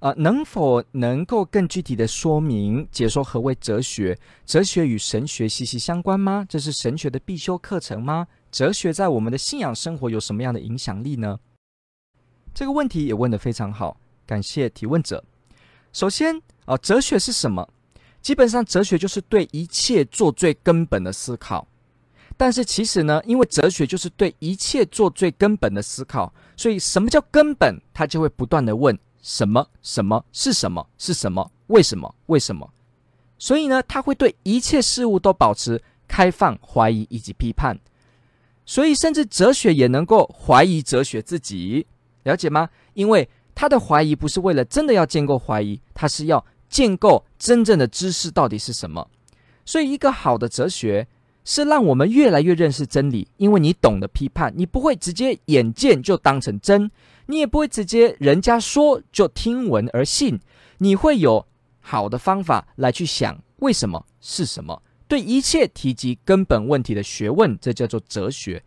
呃，能否能够更具体的说明解说何谓哲学？哲学与神学息息相关吗？这是神学的必修课程吗？哲学在我们的信仰生活有什么样的影响力呢？这个问题也问得非常好，感谢提问者。首先啊、哲学是什么？基本上，哲学就是对一切做最根本的思考。但是其实呢，因为哲学就是对一切做最根本的思考，所以什么叫根本？他就会不断的问。什么？什么是什么？是什么？为什么？为什么？所以呢，他会对一切事物都保持开放、怀疑以及批判。所以，甚至哲学也能够怀疑哲学自己，了解吗？因为他的怀疑不是为了真的要建构怀疑，他是要建构真正的知识到底是什么。所以，一个好的哲学是让我们越来越认识真理，因为你懂得批判，你不会直接眼见就当成真。你也不会直接人家说就听闻而信，你会有好的方法来去想为什么是什么，对一切提及根本问题的学问，这叫做哲学。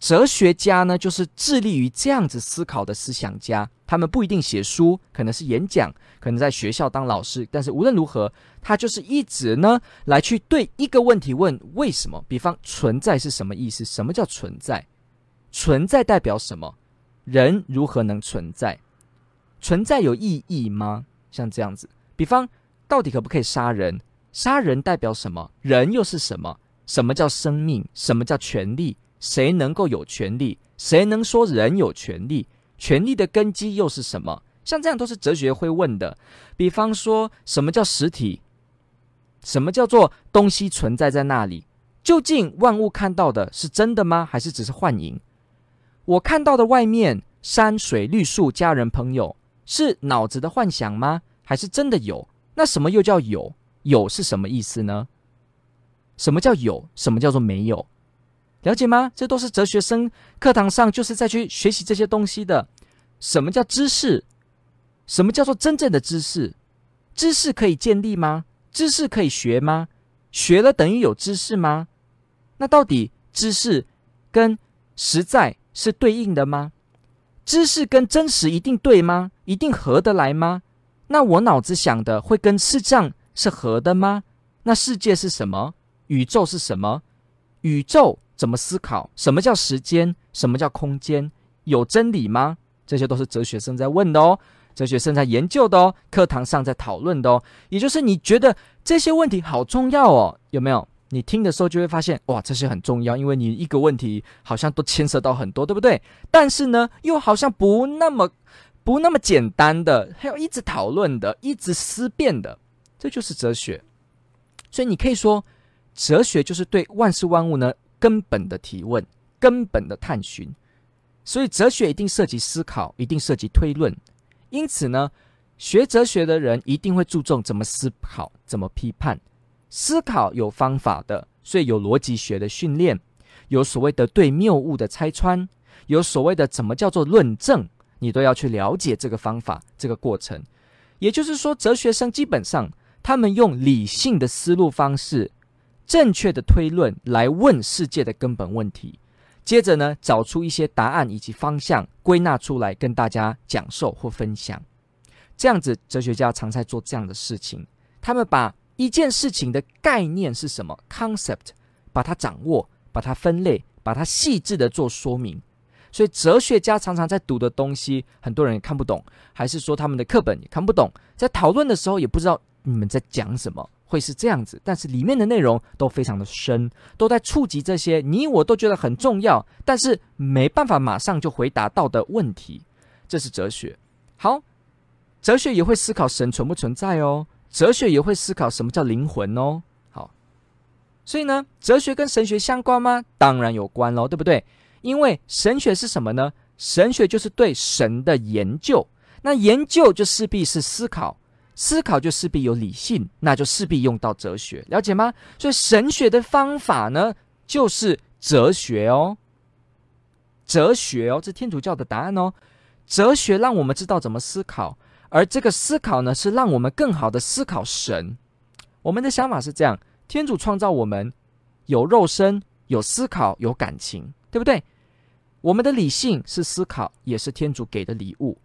哲学家呢，就是致力于这样子思考的思想家。他们不一定写书，可能是演讲，可能在学校当老师，但是无论如何，他就是一直呢来去对一个问题问为什么。比方存在是什么意思？什么叫存在？存在代表什么？人如何能存在？存在有意义吗？像这样子，比方到底可不可以杀人？杀人代表什么？人又是什么？什么叫生命？什么叫权利？谁能够有权利？谁能说人有权利？权利的根基又是什么？像这样都是哲学会问的。比方说，什么叫实体？什么叫做东西存在在那里？究竟万物看到的是真的吗？还是只是幻影？我看到的外面山水绿树家人朋友是脑子的幻想吗？还是真的有？那什么又叫有？有是什么意思呢？什么叫有？什么叫做没有？了解吗？这都是哲学生课堂上就是在去学习这些东西的。什么叫知识？什么叫做真正的知识？知识可以建立吗？知识可以学吗？学了等于有知识吗？那到底知识跟实在？是对应的吗？知识跟真实一定对吗？一定合得来吗？那我脑子想的会跟视障是合的吗？那世界是什么？宇宙是什么？宇宙怎么思考？什么叫时间？什么叫空间？有真理吗？这些都是哲学生在问的哦，哲学生在研究的哦，课堂上在讨论的哦。也就是你觉得这些问题好重要哦，有没有？你听的时候就会发现，哇，这些很重要，因为你一个问题好像都牵涉到很多，对不对？但是呢，又好像不那么不那么简单的，还要一直讨论的，一直思辨的，这就是哲学。所以你可以说，哲学就是对万事万物呢根本的提问，根本的探寻。所以哲学一定涉及思考，一定涉及推论。因此呢，学哲学的人一定会注重怎么思考，怎么批判。思考有方法的，所以有逻辑学的训练，有所谓的对谬误的拆穿，有所谓的怎么叫做论证，你都要去了解这个方法，这个过程。也就是说，哲学生基本上他们用理性的思路方式，正确的推论来问世界的根本问题，接着呢，找出一些答案以及方向，归纳出来跟大家讲授或分享。这样子，哲学家常在做这样的事情，他们把。一件事情的概念是什么？concept，把它掌握，把它分类，把它细致的做说明。所以哲学家常常在读的东西，很多人也看不懂，还是说他们的课本也看不懂，在讨论的时候也不知道你们在讲什么，会是这样子。但是里面的内容都非常的深，都在触及这些你我都觉得很重要，但是没办法马上就回答到的问题。这是哲学。好，哲学也会思考神存不存在哦。哲学也会思考什么叫灵魂哦。好，所以呢，哲学跟神学相关吗？当然有关喽，对不对？因为神学是什么呢？神学就是对神的研究，那研究就势必是思考，思考就势必有理性，那就势必用到哲学，了解吗？所以神学的方法呢，就是哲学哦。哲学哦，这天主教的答案哦。哲学让我们知道怎么思考，而这个思考呢，是让我们更好的思考神。我们的想法是这样：天主创造我们，有肉身，有思考，有感情，对不对？我们的理性是思考，也是天主给的礼物。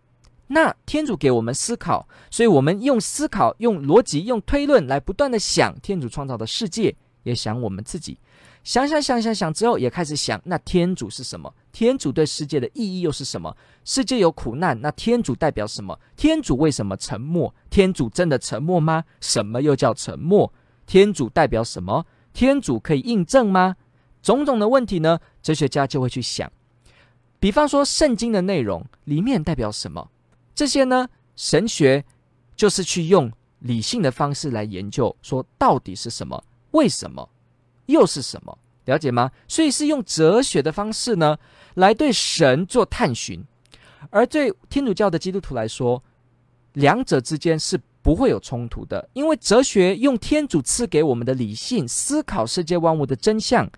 那天主给我们思考，所以我们用思考、用逻辑、用推论来不断的想天主创造的世界，也想我们自己。想想想想想之后，也开始想，那天主是什么？天主对世界的意义又是什么？世界有苦难，那天主代表什么？天主为什么沉默？天主真的沉默吗？什么又叫沉默？天主代表什么？天主可以印证吗？种种的问题呢？哲学家就会去想。比方说，圣经的内容里面代表什么？这些呢？神学就是去用理性的方式来研究，说到底是什么？为什么？又是什么？了解吗？所以是用哲学的方式呢，来对神做探寻。而对天主教的基督徒来说，两者之间是不会有冲突的，因为哲学用天主赐给我们的理性思考世界万物的真相，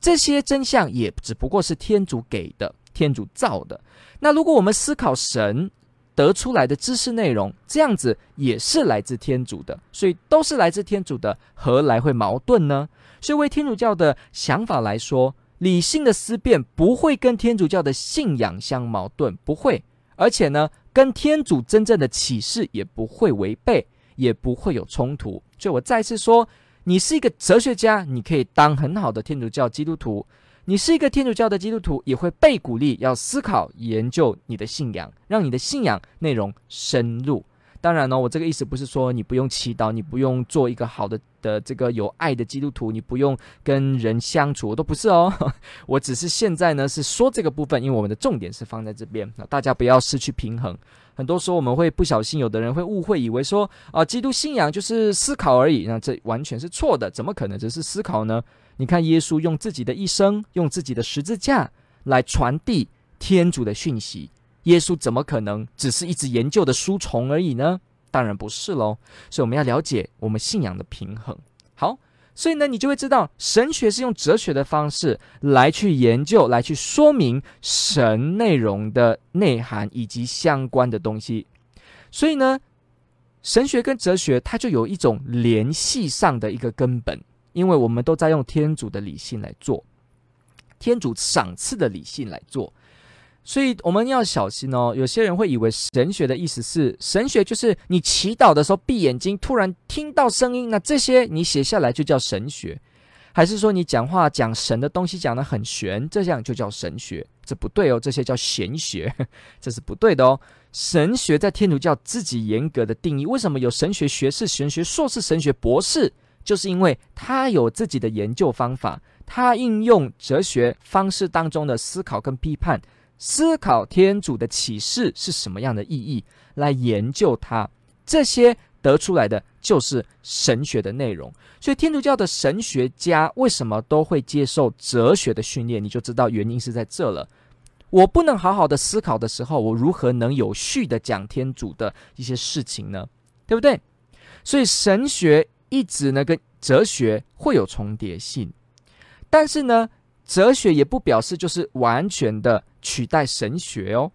这些真相也只不过是天主给的，天主造的。那如果我们思考神得出来的知识内容，这样子也是来自天主的，所以都是来自天主的，何来会矛盾呢？所以，为天主教的想法来说，理性的思辨不会跟天主教的信仰相矛盾，不会，而且呢，跟天主真正的启示也不会违背，也不会有冲突。所以我再次说，你是一个哲学家，你可以当很好的天主教基督徒；你是一个天主教的基督徒，也会被鼓励要思考、研究你的信仰，让你的信仰内容深入。当然呢，我这个意思不是说你不用祈祷，你不用做一个好的的这个有爱的基督徒，你不用跟人相处，我都不是哦。我只是现在呢是说这个部分，因为我们的重点是放在这边，那大家不要失去平衡。很多时候我们会不小心，有的人会误会，以为说啊，基督信仰就是思考而已，那这完全是错的，怎么可能只是思考呢？你看耶稣用自己的一生，用自己的十字架来传递天主的讯息。耶稣怎么可能只是一直研究的书虫而已呢？当然不是喽。所以我们要了解我们信仰的平衡。好，所以呢，你就会知道神学是用哲学的方式来去研究、来去说明神内容的内涵以及相关的东西。所以呢，神学跟哲学它就有一种联系上的一个根本，因为我们都在用天主的理性来做，天主赏赐的理性来做。所以我们要小心哦。有些人会以为神学的意思是神学就是你祈祷的时候闭眼睛，突然听到声音，那这些你写下来就叫神学，还是说你讲话讲神的东西讲得很玄，这样就叫神学？这不对哦，这些叫玄学，这是不对的哦。神学在天主教自己严格的定义，为什么有神学学士、神学硕士、神学博士？就是因为他有自己的研究方法，他应用哲学方式当中的思考跟批判。思考天主的启示是什么样的意义，来研究它，这些得出来的就是神学的内容。所以天主教的神学家为什么都会接受哲学的训练，你就知道原因是在这了。我不能好好的思考的时候，我如何能有序的讲天主的一些事情呢？对不对？所以神学一直呢跟哲学会有重叠性，但是呢，哲学也不表示就是完全的。取代神学哦，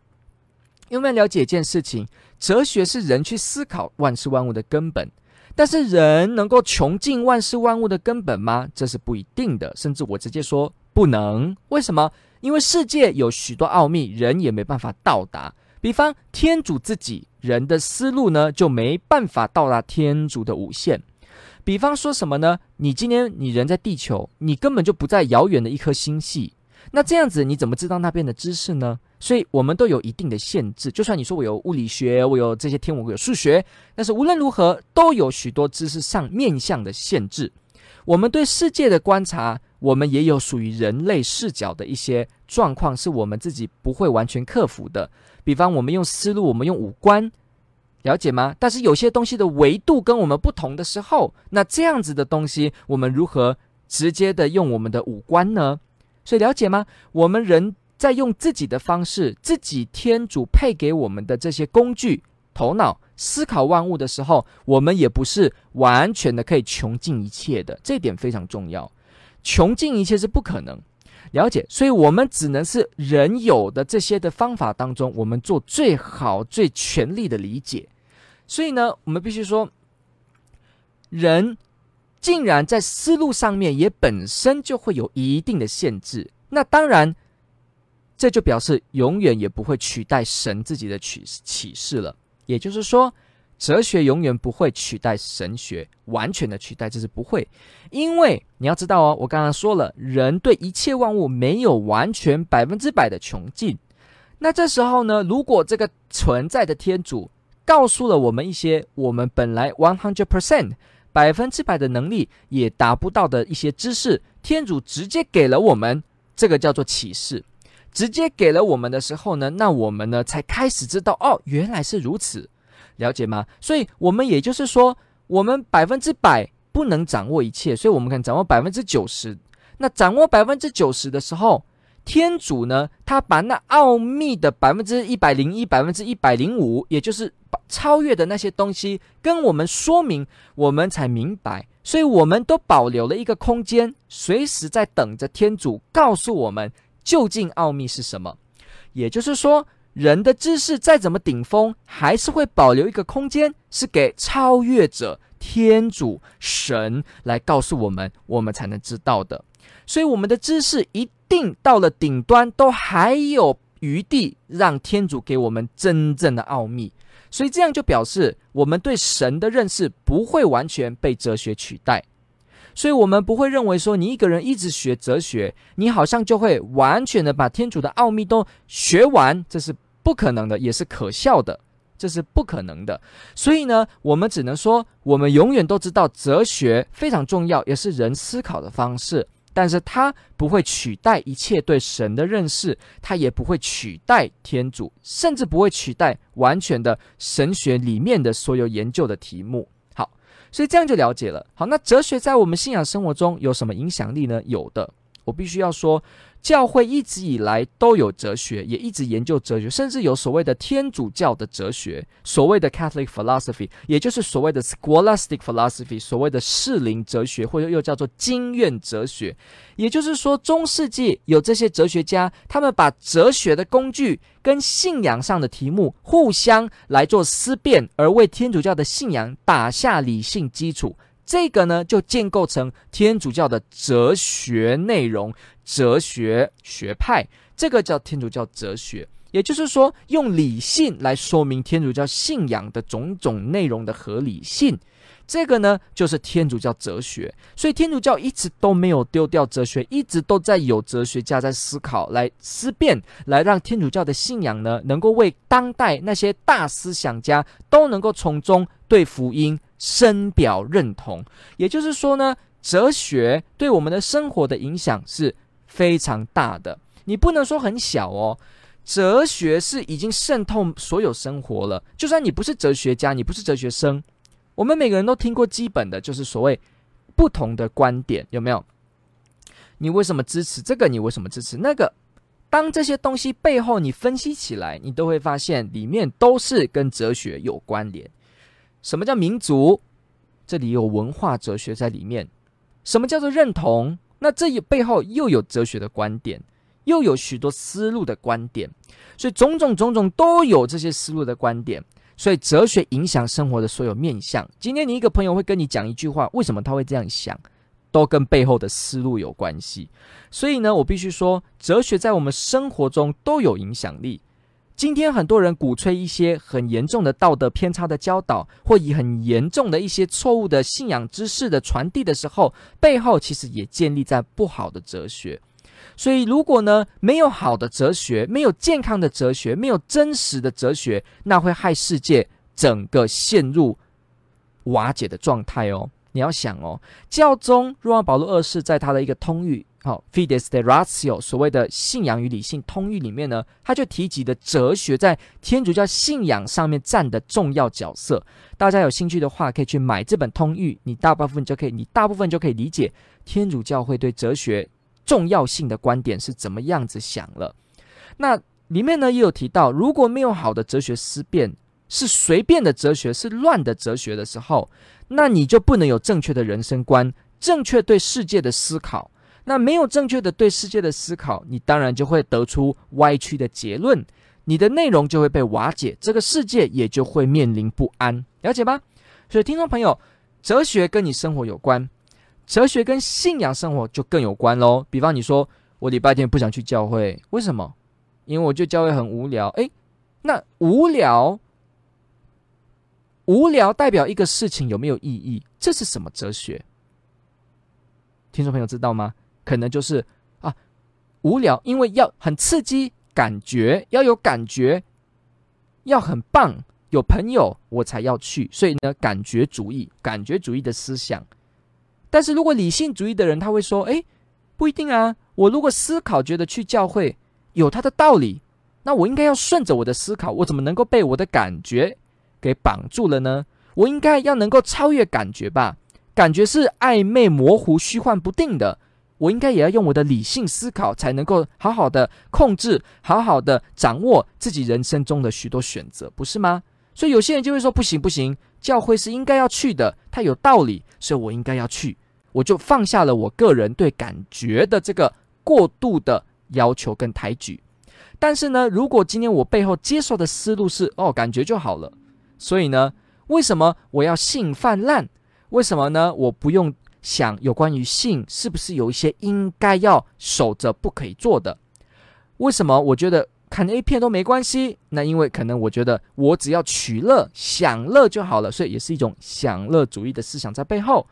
因为了解一件事情，哲学是人去思考万事万物的根本，但是人能够穷尽万事万物的根本吗？这是不一定的，甚至我直接说不能。为什么？因为世界有许多奥秘，人也没办法到达。比方天主自己，人的思路呢就没办法到达天主的无限。比方说什么呢？你今天你人在地球，你根本就不在遥远的一颗星系。那这样子你怎么知道那边的知识呢？所以我们都有一定的限制。就算你说我有物理学，我有这些天文，我有数学，但是无论如何都有许多知识上面向的限制。我们对世界的观察，我们也有属于人类视角的一些状况，是我们自己不会完全克服的。比方我们用思路，我们用五官，了解吗？但是有些东西的维度跟我们不同的时候，那这样子的东西，我们如何直接的用我们的五官呢？所以了解吗？我们人在用自己的方式，自己天主配给我们的这些工具、头脑思考万物的时候，我们也不是完全的可以穷尽一切的。这点非常重要。穷尽一切是不可能。了解，所以我们只能是人有的这些的方法当中，我们做最好、最全力的理解。所以呢，我们必须说，人竟然在思路上面也本身就会有一定的限制。那当然，这就表示永远也不会取代神自己的启启示了。也就是说。哲学永远不会取代神学，完全的取代，这是不会，因为你要知道哦，我刚刚说了，人对一切万物没有完全百分之百的穷尽。那这时候呢，如果这个存在的天主告诉了我们一些我们本来 one hundred percent 百分之百的能力也达不到的一些知识，天主直接给了我们，这个叫做启示，直接给了我们的时候呢，那我们呢才开始知道，哦，原来是如此。了解吗？所以，我们也就是说，我们百分之百不能掌握一切，所以我们可能掌握百分之九十。那掌握百分之九十的时候，天主呢，他把那奥秘的百分之一百零一、百分之一百零五，也就是超越的那些东西，跟我们说明，我们才明白。所以，我们都保留了一个空间，随时在等着天主告诉我们究竟奥秘是什么。也就是说。人的知识再怎么顶峰，还是会保留一个空间，是给超越者、天主、神来告诉我们，我们才能知道的。所以，我们的知识一定到了顶端，都还有余地让天主给我们真正的奥秘。所以，这样就表示我们对神的认识不会完全被哲学取代。所以，我们不会认为说，你一个人一直学哲学，你好像就会完全的把天主的奥秘都学完，这是。不可能的，也是可笑的，这是不可能的。所以呢，我们只能说，我们永远都知道哲学非常重要，也是人思考的方式。但是它不会取代一切对神的认识，它也不会取代天主，甚至不会取代完全的神学里面的所有研究的题目。好，所以这样就了解了。好，那哲学在我们信仰生活中有什么影响力呢？有的，我必须要说。教会一直以来都有哲学，也一直研究哲学，甚至有所谓的天主教的哲学，所谓的 Catholic philosophy，也就是所谓的 Scholastic philosophy，所谓的士林哲学，或者又叫做经院哲学。也就是说，中世纪有这些哲学家，他们把哲学的工具跟信仰上的题目互相来做思辨，而为天主教的信仰打下理性基础。这个呢，就建构成天主教的哲学内容、哲学学派，这个叫天主教哲学。也就是说，用理性来说明天主教信仰的种种内容的合理性，这个呢，就是天主教哲学。所以，天主教一直都没有丢掉哲学，一直都在有哲学家在思考、来思辨，来让天主教的信仰呢，能够为当代那些大思想家都能够从中对福音。深表认同，也就是说呢，哲学对我们的生活的影响是非常大的。你不能说很小哦，哲学是已经渗透所有生活了。就算你不是哲学家，你不是哲学生，我们每个人都听过基本的，就是所谓不同的观点，有没有？你为什么支持这个？你为什么支持那个？当这些东西背后你分析起来，你都会发现里面都是跟哲学有关联。什么叫民族？这里有文化哲学在里面。什么叫做认同？那这一背后又有哲学的观点，又有许多思路的观点。所以种种种种都有这些思路的观点。所以哲学影响生活的所有面向。今天你一个朋友会跟你讲一句话，为什么他会这样想？都跟背后的思路有关系。所以呢，我必须说，哲学在我们生活中都有影响力。今天很多人鼓吹一些很严重的道德偏差的教导，或以很严重的一些错误的信仰知识的传递的时候，背后其实也建立在不好的哲学。所以，如果呢，没有好的哲学，没有健康的哲学，没有真实的哲学，那会害世界整个陷入瓦解的状态哦。你要想哦，教宗若望保禄二世在他的一个通谕。好，Fides et Ratio，所谓的信仰与理性通谕里面呢，他就提及的哲学在天主教信仰上面占的重要角色。大家有兴趣的话，可以去买这本通谕，你大部分就可以，你大部分就可以理解天主教会对哲学重要性的观点是怎么样子想了。那里面呢也有提到，如果没有好的哲学思辨，是随便的哲学，是乱的哲学的时候，那你就不能有正确的人生观，正确对世界的思考。那没有正确的对世界的思考，你当然就会得出歪曲的结论，你的内容就会被瓦解，这个世界也就会面临不安，了解吧？所以，听众朋友，哲学跟你生活有关，哲学跟信仰生活就更有关喽。比方你说，我礼拜天不想去教会，为什么？因为我觉得教会很无聊。诶，那无聊，无聊代表一个事情有没有意义？这是什么哲学？听众朋友知道吗？可能就是啊，无聊，因为要很刺激，感觉要有感觉，要很棒，有朋友我才要去。所以呢，感觉主义，感觉主义的思想。但是如果理性主义的人，他会说：诶，不一定啊。我如果思考觉得去教会有他的道理，那我应该要顺着我的思考，我怎么能够被我的感觉给绑住了呢？我应该要能够超越感觉吧？感觉是暧昧、模糊、虚幻不定的。我应该也要用我的理性思考，才能够好好的控制，好好的掌握自己人生中的许多选择，不是吗？所以有些人就会说：不行不行，教会是应该要去的，它有道理，所以我应该要去。我就放下了我个人对感觉的这个过度的要求跟抬举。但是呢，如果今天我背后接受的思路是哦，感觉就好了，所以呢，为什么我要性泛滥？为什么呢？我不用。想有关于性是不是有一些应该要守着不可以做的？为什么我觉得看 A 片都没关系？那因为可能我觉得我只要取乐享乐就好了，所以也是一种享乐主义的思想在背后。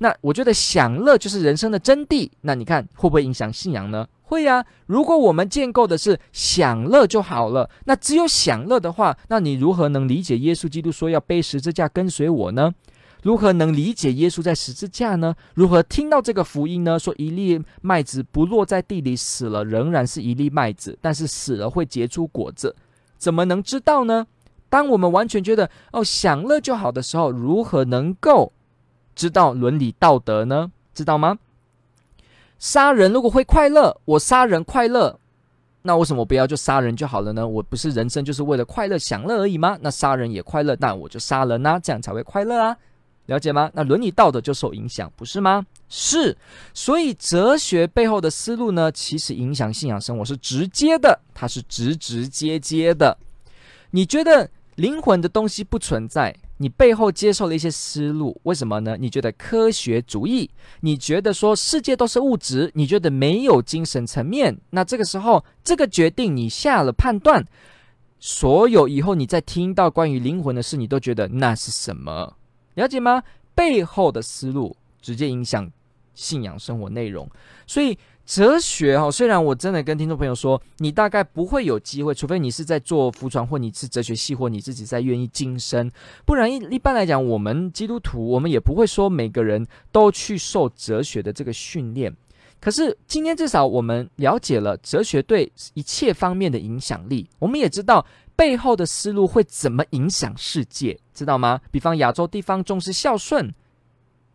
那我觉得享乐就是人生的真谛。那你看会不会影响信仰呢？会呀。如果我们建构的是享乐就好了，那只有享乐的话，那你如何能理解耶稣基督说要背十字架跟随我呢？如何能理解耶稣在十字架呢？如何听到这个福音呢？说一粒麦子不落在地里死了，仍然是一粒麦子；但是死了会结出果子，怎么能知道呢？当我们完全觉得哦享乐就好的时候，如何能够知道伦理道德呢？知道吗？杀人如果会快乐，我杀人快乐，那为什么不要就杀人就好了呢？我不是人生就是为了快乐享乐而已吗？那杀人也快乐，那我就杀人啊，这样才会快乐啊。了解吗？那伦理道德就受影响，不是吗？是，所以哲学背后的思路呢，其实影响信仰生活是直接的，它是直直接接的。你觉得灵魂的东西不存在，你背后接受了一些思路，为什么呢？你觉得科学主义，你觉得说世界都是物质，你觉得没有精神层面，那这个时候这个决定你下了判断，所有以后你再听到关于灵魂的事，你都觉得那是什么？了解吗？背后的思路直接影响信仰生活内容，所以哲学哈，虽然我真的跟听众朋友说，你大概不会有机会，除非你是在做服传，或你是哲学系，或你自己在愿意晋升，不然一一般来讲，我们基督徒，我们也不会说每个人都去受哲学的这个训练。可是今天至少我们了解了哲学对一切方面的影响力，我们也知道。背后的思路会怎么影响世界，知道吗？比方亚洲地方重视孝顺，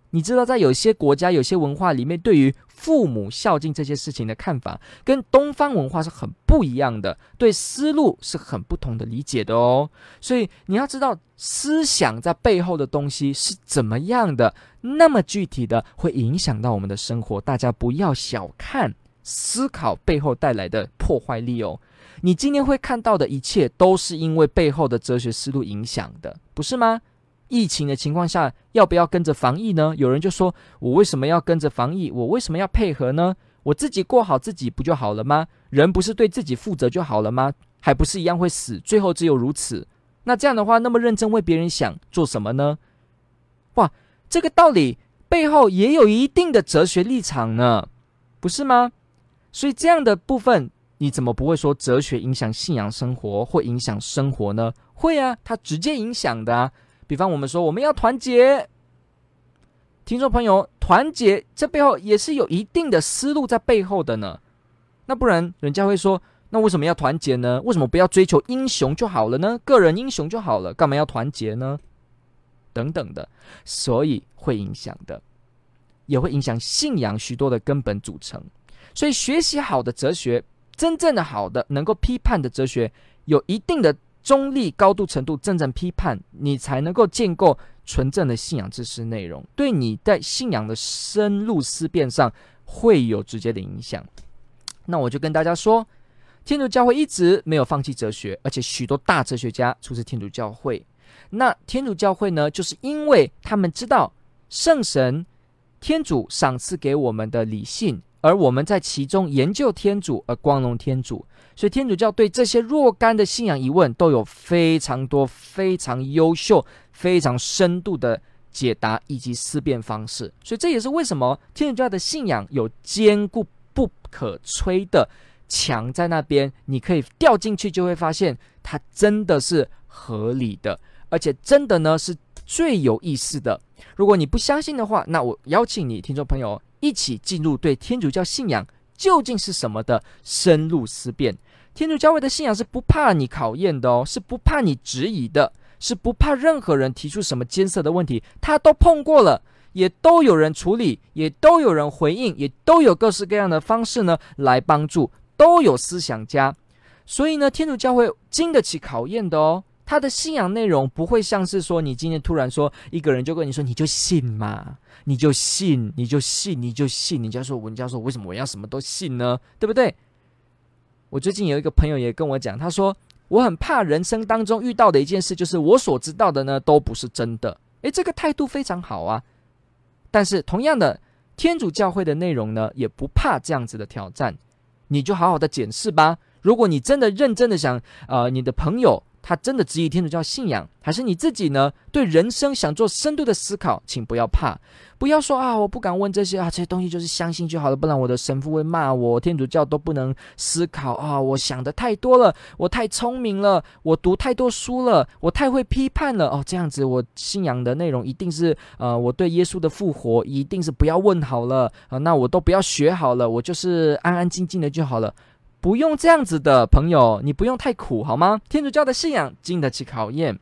你知道在有些国家、有些文化里面，对于父母孝敬这些事情的看法，跟东方文化是很不一样的，对思路是很不同的理解的哦。所以你要知道思想在背后的东西是怎么样的，那么具体的会影响到我们的生活。大家不要小看思考背后带来的破坏力哦。你今天会看到的一切，都是因为背后的哲学思路影响的，不是吗？疫情的情况下，要不要跟着防疫呢？有人就说：“我为什么要跟着防疫？我为什么要配合呢？我自己过好自己不就好了吗？人不是对自己负责就好了吗？还不是一样会死？最后只有如此。那这样的话，那么认真为别人想做什么呢？哇，这个道理背后也有一定的哲学立场呢，不是吗？所以这样的部分。你怎么不会说哲学影响信仰生活，会影响生活呢？会啊，它直接影响的啊。比方我们说我们要团结，听众朋友，团结这背后也是有一定的思路在背后的呢。那不然人家会说，那为什么要团结呢？为什么不要追求英雄就好了呢？个人英雄就好了，干嘛要团结呢？等等的，所以会影响的，也会影响信仰许多的根本组成。所以学习好的哲学。真正的好的能够批判的哲学，有一定的中立高度程度，真正批判你才能够建构纯正的信仰知识内容，对你在信仰的深入思辨上会有直接的影响。那我就跟大家说，天主教会一直没有放弃哲学，而且许多大哲学家出自天主教会。那天主教会呢，就是因为他们知道圣神、天主赏赐给我们的理性，而我们在其中研究天主而光荣天主，所以天主教对这些若干的信仰疑问都有非常多、非常优秀、非常深度的解答以及思辨方式。所以这也是为什么天主教的信仰有坚固不可摧的墙在那边，你可以掉进去就会发现它真的是合理的。而且真的呢，是最有意思的。如果你不相信的话，那我邀请你，听众朋友，一起进入对天主教信仰究竟是什么的深入思辨。天主教会的信仰是不怕你考验的哦，是不怕你质疑的，是不怕任何人提出什么艰涩的问题，他都碰过了，也都有人处理，也都有人回应，也都有各式各样的方式呢来帮助，都有思想家。所以呢，天主教会经得起考验的哦。他的信仰内容不会像是说，你今天突然说一个人就跟你说，你就信嘛，你就信，你就信，你就信。你就说，文教授，为什么我要什么都信呢？对不对？我最近有一个朋友也跟我讲，他说我很怕人生当中遇到的一件事，就是我所知道的呢都不是真的。诶，这个态度非常好啊。但是同样的，天主教会的内容呢，也不怕这样子的挑战。你就好好的检视吧。如果你真的认真的想，呃，你的朋友。他真的质疑天主教信仰，还是你自己呢？对人生想做深度的思考，请不要怕，不要说啊，我不敢问这些啊，这些东西就是相信就好了，不然我的神父会骂我。天主教都不能思考啊，我想的太多了，我太聪明了，我读太多书了，我太会批判了哦，这样子我信仰的内容一定是呃，我对耶稣的复活一定是不要问好了啊，那我都不要学好了，我就是安安静静的就好了。不用这样子的朋友，你不用太苦好吗？天主教的信仰经得起考验，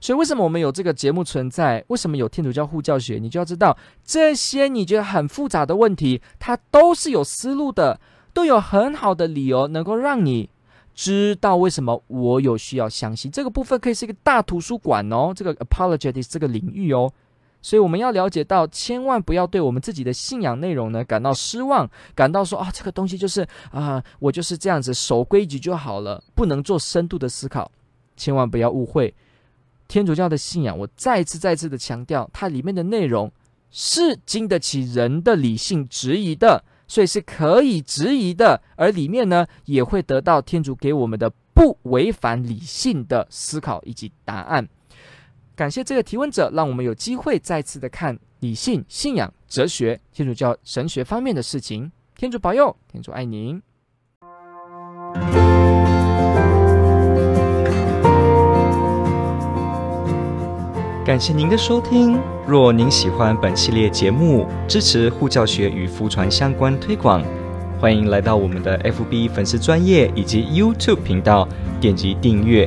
所以为什么我们有这个节目存在？为什么有天主教护教学？你就要知道这些你觉得很复杂的问题，它都是有思路的，都有很好的理由能够让你知道为什么我有需要相信这个部分，可以是一个大图书馆哦，这个 apologetics 这个领域哦。所以我们要了解到，千万不要对我们自己的信仰内容呢感到失望，感到说啊，这个东西就是啊、我就是这样子守规矩就好了，不能做深度的思考。千万不要误会天主教的信仰，我再次再次的强调，它里面的内容是经得起人的理性质疑的，所以是可以质疑的，而里面呢也会得到天主给我们的不违反理性的思考以及答案。感谢这个提问者，让我们有机会再次的看理性、信仰、哲学、天主教神学方面的事情。天主保佑，天主爱您。感谢您的收听。若您喜欢本系列节目，支持护教学与福传相关推广，欢迎来到我们的 FB 粉丝专业以及 YouTube 频道，点击订阅。